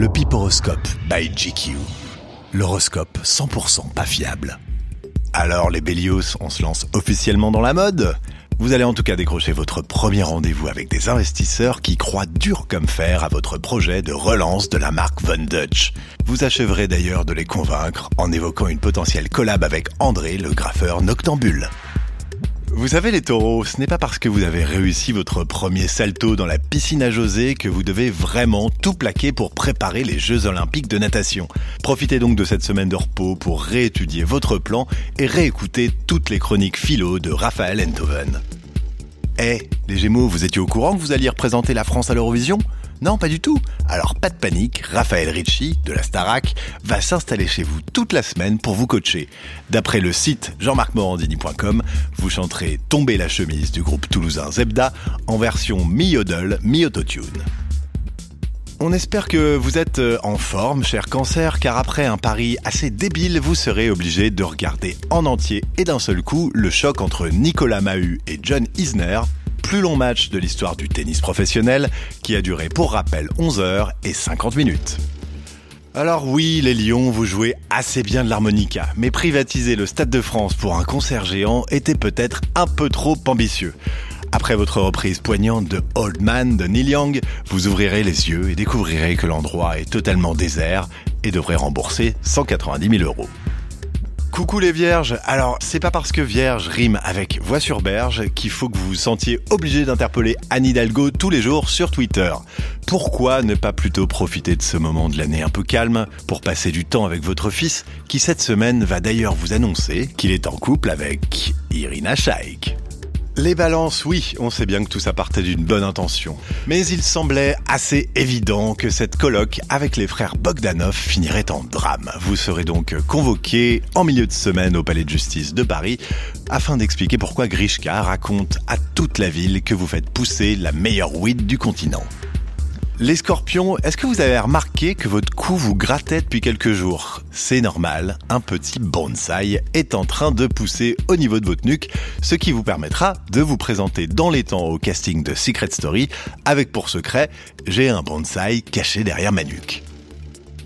Le Piporoscope by GQ. L'horoscope 100% pas fiable. Alors les Bélios, on se lance officiellement dans la mode Vous allez en tout cas décrocher votre premier rendez-vous avec des investisseurs qui croient dur comme fer à votre projet de relance de la marque Von Dutch. Vous achèverez d'ailleurs de les convaincre en évoquant une potentielle collab avec André, le graffeur noctambule. Vous savez les taureaux, ce n'est pas parce que vous avez réussi votre premier salto dans la piscine à José que vous devez vraiment tout plaquer pour préparer les Jeux Olympiques de natation. Profitez donc de cette semaine de repos pour réétudier votre plan et réécouter toutes les chroniques philo de Raphaël Enthoven. Eh, les Gémeaux, vous étiez au courant que vous alliez représenter la France à l'Eurovision? Non, pas du tout. Alors pas de panique, Raphaël Ricci, de la Starac, va s'installer chez vous toute la semaine pour vous coacher. D'après le site jean-marc-morandini.com, vous chanterez Tomber la chemise du groupe toulousain Zebda en version mi-yodel, mi-autotune. On espère que vous êtes euh, en forme, cher cancer, car après un pari assez débile, vous serez obligé de regarder en entier et d'un seul coup le choc entre Nicolas Mahut et John Isner plus long match de l'histoire du tennis professionnel qui a duré pour rappel 11 heures et 50 minutes. Alors oui, les Lions, vous jouez assez bien de l'harmonica, mais privatiser le Stade de France pour un concert géant était peut-être un peu trop ambitieux. Après votre reprise poignante de Old Man de Neil Young, vous ouvrirez les yeux et découvrirez que l'endroit est totalement désert et devrait rembourser 190 000 euros. Coucou les vierges, alors c'est pas parce que vierge rime avec voix sur berge qu'il faut que vous vous sentiez obligé d'interpeller Anne Hidalgo tous les jours sur Twitter. Pourquoi ne pas plutôt profiter de ce moment de l'année un peu calme pour passer du temps avec votre fils qui cette semaine va d'ailleurs vous annoncer qu'il est en couple avec Irina Shayk les balances, oui, on sait bien que tout ça partait d'une bonne intention. Mais il semblait assez évident que cette colloque avec les frères Bogdanov finirait en drame. Vous serez donc convoqué en milieu de semaine au palais de justice de Paris afin d'expliquer pourquoi Grishka raconte à toute la ville que vous faites pousser la meilleure weed du continent. Les scorpions, est-ce que vous avez remarqué que votre cou vous grattait depuis quelques jours? C'est normal, un petit bonsaï est en train de pousser au niveau de votre nuque, ce qui vous permettra de vous présenter dans les temps au casting de Secret Story avec pour secret, j'ai un bonsaï caché derrière ma nuque.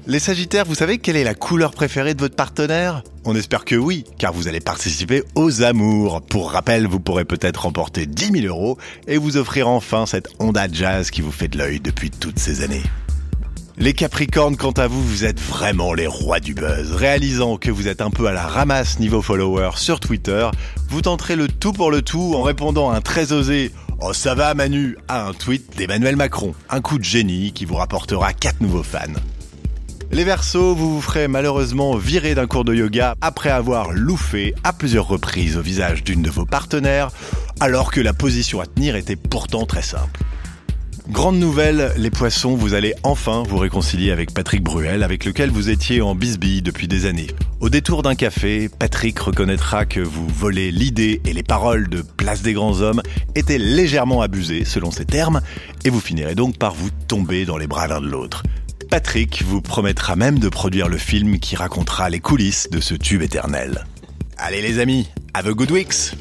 Les Sagittaires, vous savez quelle est la couleur préférée de votre partenaire? On espère que oui, car vous allez participer aux amours. Pour rappel, vous pourrez peut-être remporter 10 000 euros et vous offrir enfin cette Honda Jazz qui vous fait de l'œil depuis toutes ces années. Les Capricornes, quant à vous, vous êtes vraiment les rois du buzz. Réalisant que vous êtes un peu à la ramasse niveau followers sur Twitter, vous tenterez le tout pour le tout en répondant à un très osé Oh ça va Manu à un tweet d'Emmanuel Macron. Un coup de génie qui vous rapportera 4 nouveaux fans. Les Verseaux, vous vous ferez malheureusement virer d'un cours de yoga après avoir louffé à plusieurs reprises au visage d'une de vos partenaires, alors que la position à tenir était pourtant très simple. Grande nouvelle, les poissons, vous allez enfin vous réconcilier avec Patrick Bruel, avec lequel vous étiez en bisbille depuis des années. Au détour d'un café, Patrick reconnaîtra que vous volez l'idée et les paroles de Place des Grands Hommes étaient légèrement abusées, selon ses termes, et vous finirez donc par vous tomber dans les bras l'un de l'autre. Patrick vous promettra même de produire le film qui racontera les coulisses de ce tube éternel. Allez les amis, have a good weeks